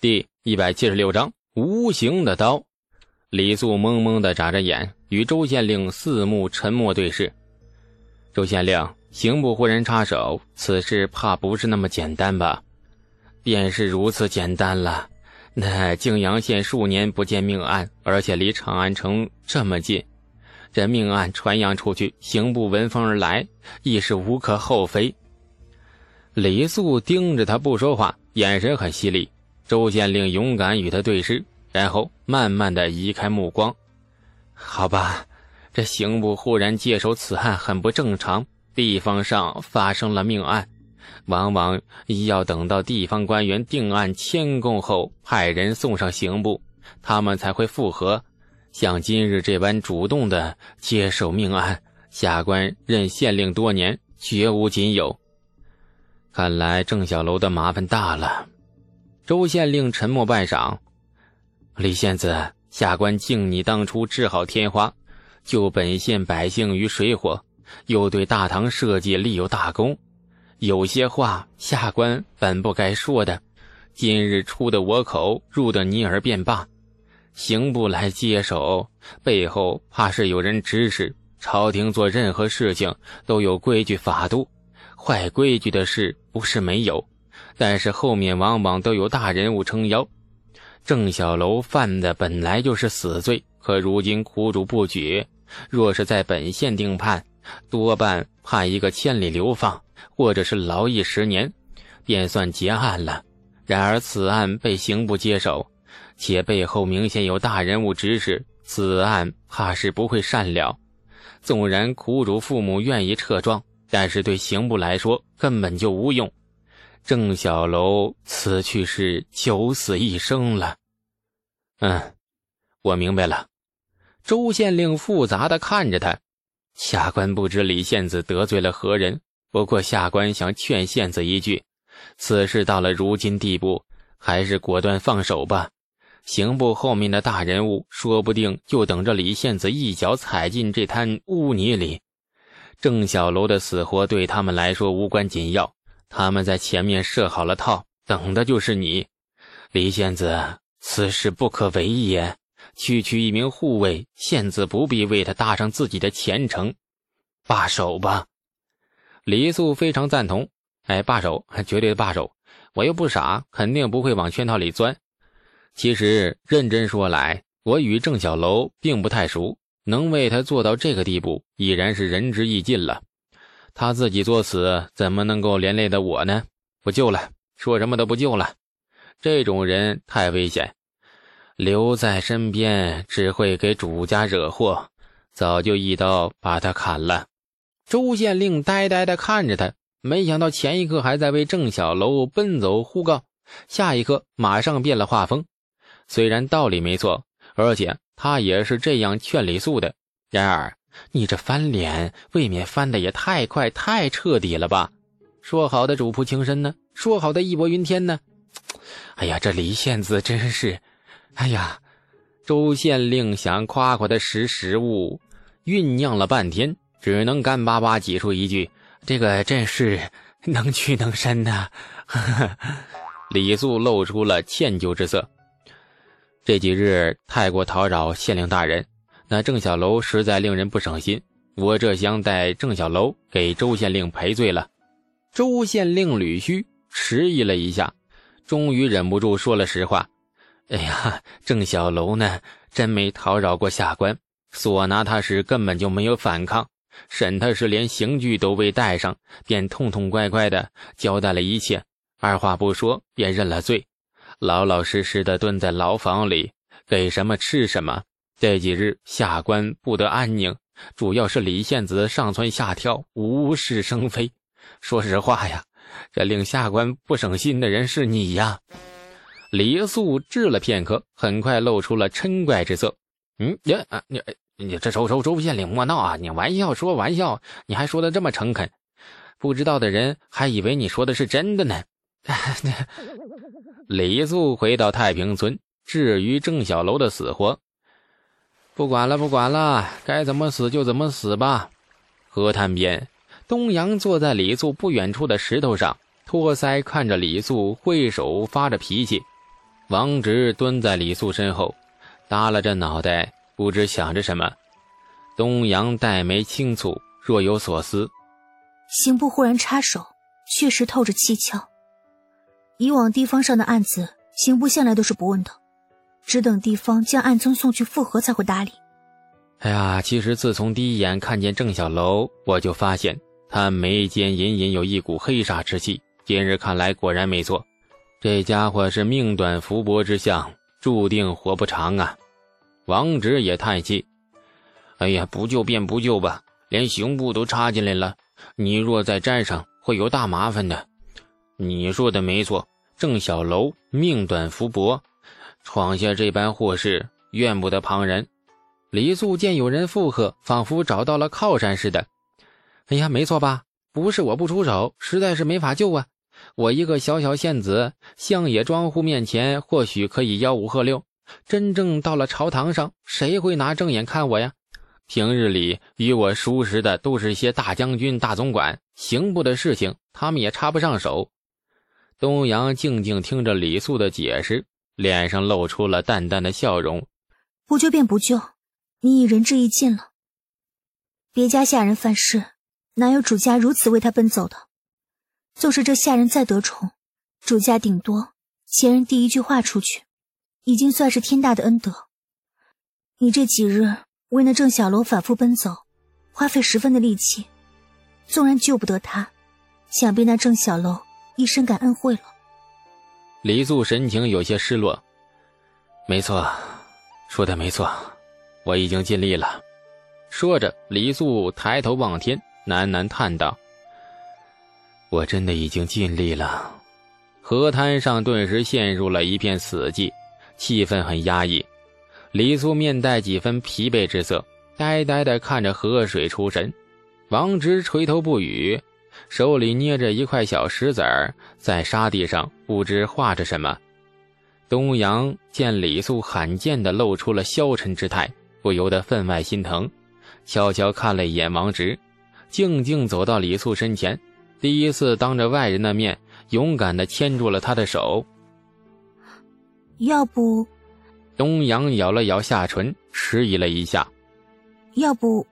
第一百七十六章无形的刀。李素懵懵的眨着眼，与周县令四目沉默对视。周县令，刑部忽然插手，此事怕不是那么简单吧？便是如此简单了。那泾阳县数年不见命案，而且离长安城这么近，这命案传扬出去，刑部闻风而来，亦是无可厚非。李素盯着他不说话，眼神很犀利。周县令勇敢与他对视，然后慢慢的移开目光。好吧，这刑部忽然接手此案很不正常。地方上发生了命案，往往要等到地方官员定案签供后，派人送上刑部，他们才会复核。像今日这般主动的接手命案，下官任县令多年，绝无仅有。看来郑小楼的麻烦大了。周县令沉默半晌，李县子，下官敬你当初治好天花，救本县百姓于水火，又对大唐社稷立有大功。有些话下官本不该说的，今日出的我口，入的你耳便罢。刑部来接手，背后怕是有人指使。朝廷做任何事情都有规矩法度，坏规矩的事不是没有。但是后面往往都有大人物撑腰，郑小楼犯的本来就是死罪，可如今苦主不举，若是在本县定判，多半判一个千里流放，或者是劳役十年，便算结案了。然而此案被刑部接手，且背后明显有大人物指使，此案怕是不会善了。纵然苦主父母愿意撤状，但是对刑部来说根本就无用。郑小楼此去是九死一生了。嗯，我明白了。周县令复杂的看着他，下官不知李县子得罪了何人，不过下官想劝县子一句：此事到了如今地步，还是果断放手吧。刑部后面的大人物，说不定就等着李县子一脚踩进这滩污泥里。郑小楼的死活对他们来说无关紧要。他们在前面设好了套，等的就是你，李仙子。此事不可为也。区区一名护卫，仙子不必为他搭上自己的前程。罢手吧。李素非常赞同。哎，罢手，绝对罢手。我又不傻，肯定不会往圈套里钻。其实认真说来，我与郑小楼并不太熟，能为他做到这个地步，已然是仁至义尽了。他自己作死，怎么能够连累的我呢？不救了，说什么都不救了。这种人太危险，留在身边只会给主家惹祸。早就一刀把他砍了。周县令呆呆地看着他，没想到前一刻还在为郑小楼奔走呼告，下一刻马上变了画风。虽然道理没错，而且他也是这样劝李素的，然而。你这翻脸未免翻的也太快太彻底了吧？说好的主仆情深呢？说好的义薄云天呢？哎呀，这李县子真是……哎呀，周县令想夸夸的识时务，酝酿了半天，只能干巴巴挤出一句：“这个真是能屈能伸呐。”李素露出了歉疚之色。这几日太过叨扰县令大人。那郑小楼实在令人不省心，我这厢带郑小楼给周县令赔罪了。周县令吕须迟疑了一下，终于忍不住说了实话：“哎呀，郑小楼呢，真没讨扰过下官。所拿他时根本就没有反抗，审他时连刑具都未带上，便痛痛快快的交代了一切，二话不说便认了罪，老老实实的蹲在牢房里，给什么吃什么。”这几日下官不得安宁，主要是李献子上蹿下跳，无事生非。说实话呀，这令下官不省心的人是你呀。李素滞了片刻，很快露出了嗔怪之色。嗯，你啊，你你这周周周县令莫闹啊！你玩笑说玩笑，你还说的这么诚恳，不知道的人还以为你说的是真的呢。李素回到太平村，至于郑小楼的死活。不管了，不管了，该怎么死就怎么死吧。河滩边，东阳坐在李素不远处的石头上，托腮看着李素，挥手发着脾气：“王直蹲在李素身后，耷拉着脑袋，不知想着什么。东阳黛眉轻蹙，若有所思。刑部忽然插手，确实透着蹊跷。以往地方上的案子，刑部向来都是不问的，只等地方将案宗送去复核才会搭理。哎呀，其实自从第一眼看见郑小楼，我就发现他眉间隐隐有一股黑煞之气。今日看来，果然没错。这家伙是命短福薄之相，注定活不长啊！王直也叹气：“哎呀，不救便不救吧，连刑部都插进来了，你若再沾上，会有大麻烦的。”你说的没错，郑小楼命短福薄，闯下这般祸事，怨不得旁人。李素见有人附和，仿佛找到了靠山似的：“哎呀，没错吧？不是我不出手，实在是没法救啊。”我一个小小县子，乡野庄户面前或许可以吆五喝六，真正到了朝堂上，谁会拿正眼看我呀？平日里与我熟识的都是些大将军、大总管，刑部的事情他们也插不上手。东阳静静听着李素的解释，脸上露出了淡淡的笑容：“不救便不救，你已仁至义尽了。别家下人犯事，哪有主家如此为他奔走的？”就是这下人再得宠，主家顶多前人第一句话出去，已经算是天大的恩德。你这几日为那郑小楼反复奔走，花费十分的力气，纵然救不得他，想必那郑小楼一生感恩惠了。李素神情有些失落。没错，说的没错，我已经尽力了。说着，李素抬头望天，喃喃叹道。我真的已经尽力了。河滩上顿时陷入了一片死寂，气氛很压抑。李素面带几分疲惫之色，呆呆地看着河水出神。王直垂头不语，手里捏着一块小石子儿，在沙地上不知画着什么。东阳见李素罕见的露出了消沉之态，不由得分外心疼，悄悄看了一眼王直，静静走到李素身前。第一次当着外人的面，勇敢的牵住了他的手。要不，东阳咬了咬下唇，迟疑了一下。要不，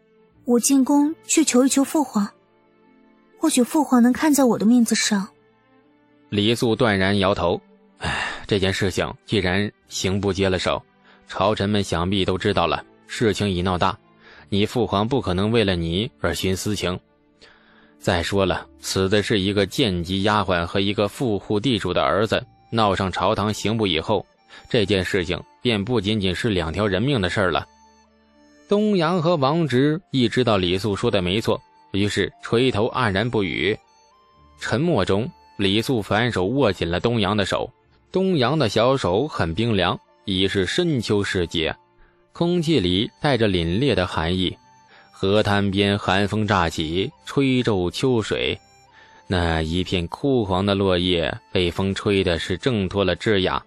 我进宫去求一求父皇，或许父皇能看在我的面子上。李素断然摇头。唉，这件事情既然刑部接了手，朝臣们想必都知道了，事情已闹大，你父皇不可能为了你而徇私情。再说了，死的是一个贱籍丫鬟和一个富户地主的儿子，闹上朝堂刑部以后，这件事情便不仅仅是两条人命的事了。东阳和王直一知道李素说的没错，于是垂头黯然不语。沉默中，李素反手握紧了东阳的手，东阳的小手很冰凉，已是深秋时节，空气里带着凛冽的寒意。河滩边，寒风乍起，吹皱秋水。那一片枯黄的落叶被风吹的是挣脱了枝桠，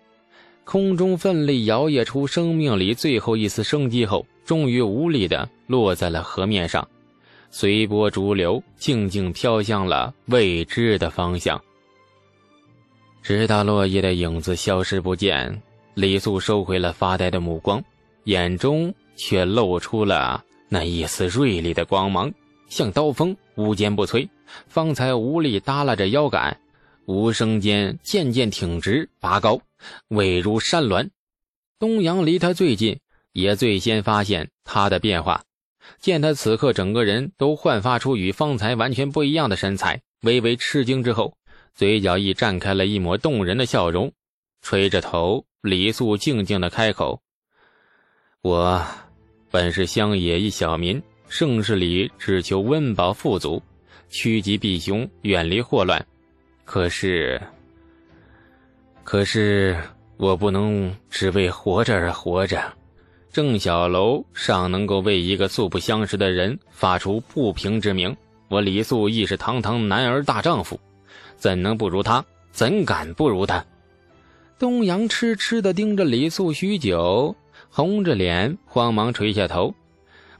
空中奋力摇曳出生命里最后一丝生机后，终于无力的落在了河面上，随波逐流，静静飘向了未知的方向。直到落叶的影子消失不见，李素收回了发呆的目光，眼中却露出了。那一丝锐利的光芒，像刀锋，无坚不摧。方才无力耷拉着腰杆，无声间渐渐挺直拔高，稳如山峦。东阳离他最近，也最先发现他的变化。见他此刻整个人都焕发出与方才完全不一样的神采，微微吃惊之后，嘴角亦绽开了一抹动人的笑容。垂着头，李素静静的开口：“我。”本是乡野一小民，盛世里只求温饱富足，趋吉避凶，远离祸乱。可是，可是我不能只为活着而活着。郑小楼尚能够为一个素不相识的人发出不平之名，我李素亦是堂堂男儿大丈夫，怎能不如他？怎敢不如他？东阳痴痴地盯着李素许久。红着脸，慌忙垂下头，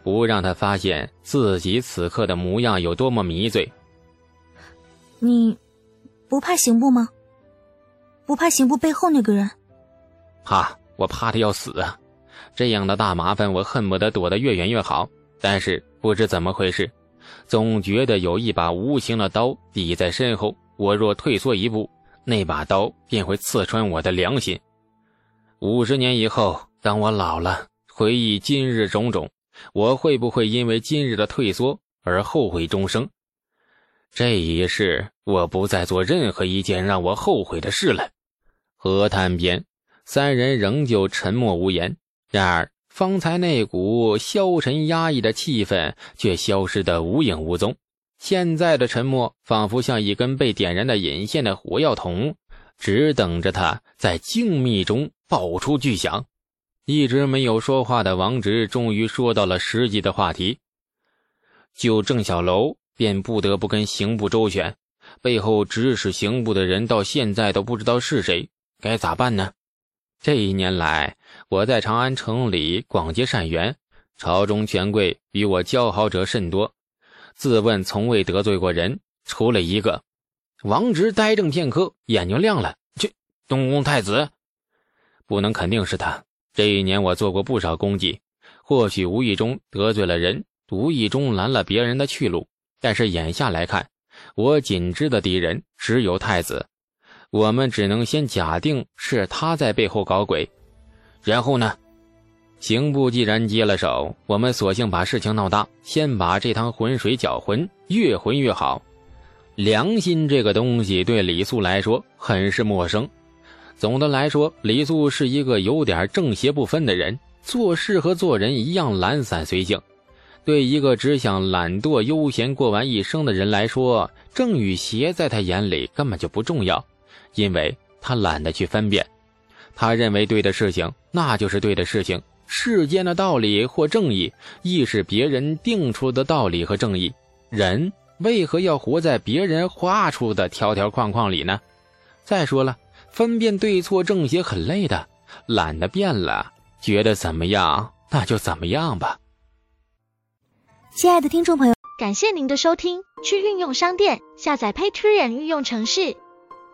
不让他发现自己此刻的模样有多么迷醉。你不怕刑部吗？不怕刑部背后那个人？怕，我怕的要死啊！这样的大麻烦，我恨不得躲得越远越好。但是不知怎么回事，总觉得有一把无形的刀抵在身后，我若退缩一步，那把刀便会刺穿我的良心。五十年以后，当我老了，回忆今日种种，我会不会因为今日的退缩而后悔终生？这一世，我不再做任何一件让我后悔的事了。河滩边，三人仍旧沉默无言。然而，方才那股消沉压抑的气氛却消失得无影无踪。现在的沉默，仿佛像一根被点燃的引线的火药桶，只等着他在静谧中爆出巨响。一直没有说话的王直，终于说到了实际的话题。就郑小楼，便不得不跟刑部周旋，背后指使刑部的人，到现在都不知道是谁。该咋办呢？这一年来，我在长安城里广结善缘，朝中权贵与我交好者甚多。自问从未得罪过人，除了一个。王直呆怔片刻，眼睛亮了：“这东宫太子，不能肯定是他。这一年我做过不少功绩，或许无意中得罪了人，无意中拦了别人的去路。但是眼下来看，我仅知的敌人只有太子。”我们只能先假定是他在背后搞鬼，然后呢？刑部既然接了手，我们索性把事情闹大，先把这趟浑水搅浑，越浑越好。良心这个东西对李素来说很是陌生。总的来说，李素是一个有点正邪不分的人，做事和做人一样懒散随性。对一个只想懒惰悠闲过完一生的人来说，正与邪在他眼里根本就不重要。因为他懒得去分辨，他认为对的事情那就是对的事情。世间的道理或正义，亦是别人定出的道理和正义。人为何要活在别人画出的条条框框里呢？再说了，分辨对错正邪很累的，懒得变了，觉得怎么样那就怎么样吧。亲爱的听众朋友，感谢您的收听。去运用商店下载 Patreon 运用城市。